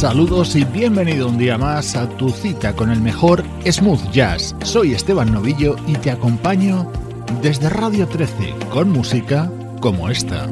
Saludos y bienvenido un día más a tu cita con el mejor smooth jazz. Soy Esteban Novillo y te acompaño desde Radio 13 con música como esta.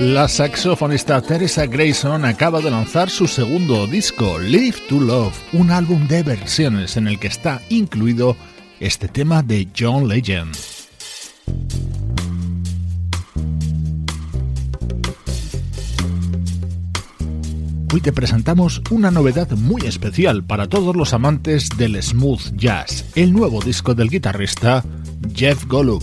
La saxofonista Teresa Grayson acaba de lanzar su segundo disco, Live to Love, un álbum de versiones en el que está incluido este tema de John Legend. Hoy te presentamos una novedad muy especial para todos los amantes del smooth jazz, el nuevo disco del guitarrista Jeff Golub.